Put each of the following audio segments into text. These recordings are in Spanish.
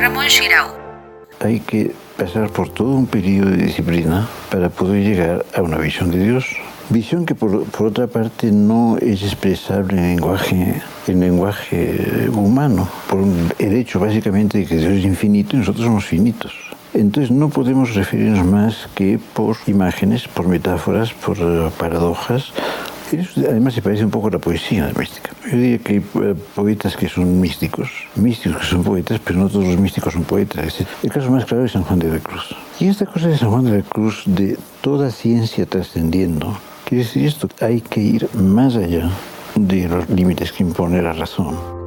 Ramón Shirau. Hay que pasar por todo un periodo de disciplina para poder llegar a una visión de Dios. Visión que por, otra parte no es expresable en lenguaje, en lenguaje humano, por el hecho básicamente de que Dios es infinito y nosotros somos finitos. Entonces no podemos referirnos más que por imágenes, por metáforas, por eh, además se parece un poco a la poesía mística. Yo diría que hay eh, poetas que son místicos, místicos que son poetas, pero no todos los místicos son poetas. El caso más claro es San Juan de la Cruz. Y esta cosa de San Juan de la Cruz, de toda ciencia trascendiendo, quiere decir esto, hay que ir más allá de los límites que impone la razón.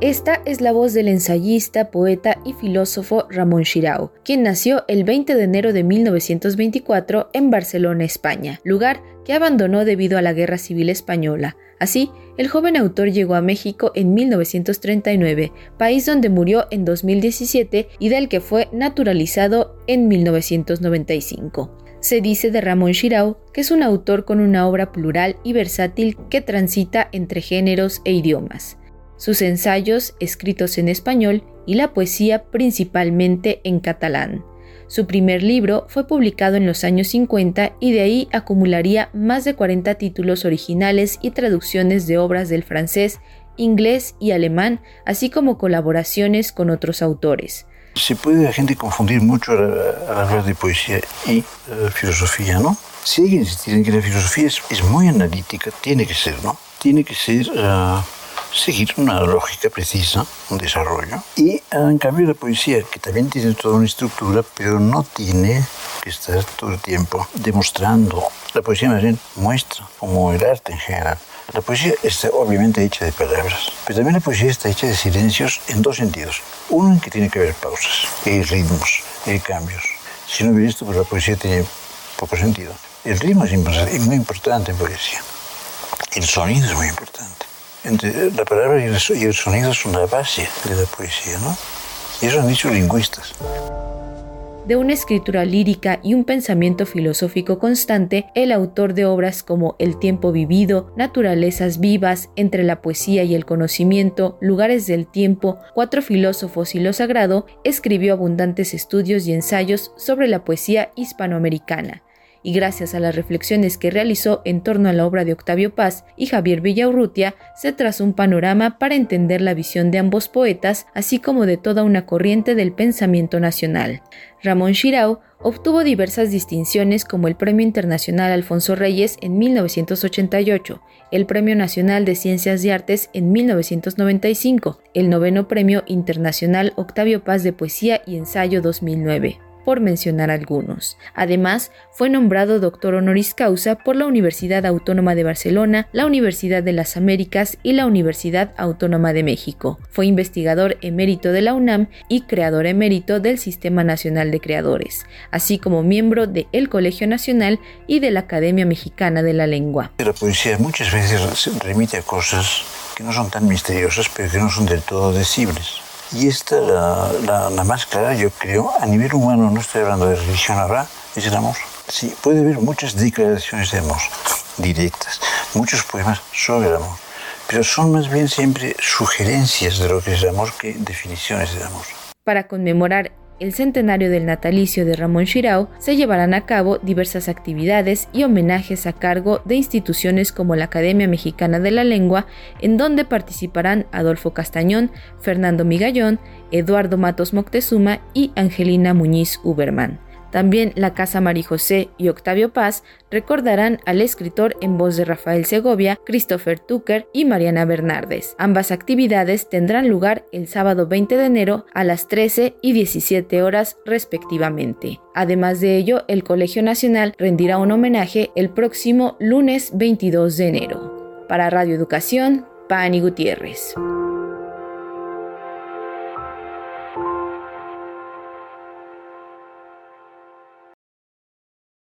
Esta es la voz del ensayista, poeta y filósofo Ramón Shirao, quien nació el 20 de enero de 1924 en Barcelona, España, lugar que abandonó debido a la Guerra Civil Española. Así, el joven autor llegó a México en 1939, país donde murió en 2017 y del que fue naturalizado en 1995. Se dice de Ramón Shirao que es un autor con una obra plural y versátil que transita entre géneros e idiomas sus ensayos escritos en español y la poesía principalmente en catalán. Su primer libro fue publicado en los años 50 y de ahí acumularía más de 40 títulos originales y traducciones de obras del francés, inglés y alemán, así como colaboraciones con otros autores. Se puede la gente confundir mucho al hablar de poesía y eh, filosofía, ¿no? Si alguien insistir en que la filosofía es, muy analítica, tiene que ser, ¿no? Tiene que ser... Eh, seguir una lógica precisa, un desarrollo. Y en cambio la poesía, que también tiene toda una estructura, pero no tiene que estar todo el tiempo demostrando. La poesía más bien muestra, como el arte en general. La poesía está obviamente hecha de palabras, pero también la poesía está hecha de silencios en dos sentidos. Uno en que tiene que haber pausas, y ritmos, y cambios. Si no hubiera esto, pues la poesía tiene poco sentido. El ritmo es muy importante en poesía. El sonido es muy importante la palabra y el, sonido son la base de la poesía, ¿no? Y eso han dicho lingüistas. De una escritura lírica y un pensamiento filosófico constante, el autor de obras como El tiempo vivido, Naturalezas vivas, Entre la poesía y el conocimiento, Lugares del tiempo, Cuatro filósofos y lo sagrado, escribió abundantes estudios y ensayos sobre la poesía hispanoamericana y gracias a las reflexiones que realizó en torno a la obra de Octavio Paz y Javier Villaurrutia, se trazó un panorama para entender la visión de ambos poetas, así como de toda una corriente del pensamiento nacional. Ramón Shirao obtuvo diversas distinciones como el Premio Internacional Alfonso Reyes en 1988, el Premio Nacional de Ciencias y Artes en 1995, el noveno Premio Internacional Octavio Paz de Poesía y Ensayo 2009 por mencionar algunos. Además, fue nombrado doctor honoris causa por la Universidad Autónoma de Barcelona, la Universidad de las Américas y la Universidad Autónoma de México. Fue investigador emérito de la UNAM y creador emérito del Sistema Nacional de Creadores, así como miembro de el Colegio Nacional y de la Academia Mexicana de la Lengua. La poesía muchas veces remite a cosas que no son tan misteriosas, pero que no son del todo decibles. Y esta, la, la, más clara, yo creo, a nivel humano, no estoy hablando de religión ahora, es el amor. Sí, puede haber muchas declaraciones de amor directas, muchos poemas sobre el amor, pero son más bien siempre sugerencias de lo que es el amor que definiciones del amor. Para conmemorar el centenario del natalicio de Ramón Shirao, se llevarán a cabo diversas actividades y homenajes a cargo de instituciones como la Academia Mexicana de la Lengua, en donde participarán Adolfo Castañón, Fernando Migallón, Eduardo Matos Moctezuma y Angelina Muñiz Uberman. También la Casa José y Octavio Paz recordarán al escritor en voz de Rafael Segovia, Christopher Tucker y Mariana Bernardes. Ambas actividades tendrán lugar el sábado 20 de enero a las 13 y 17 horas respectivamente. Además de ello, el Colegio Nacional rendirá un homenaje el próximo lunes 22 de enero. Para Radio Educación, Pani Gutiérrez.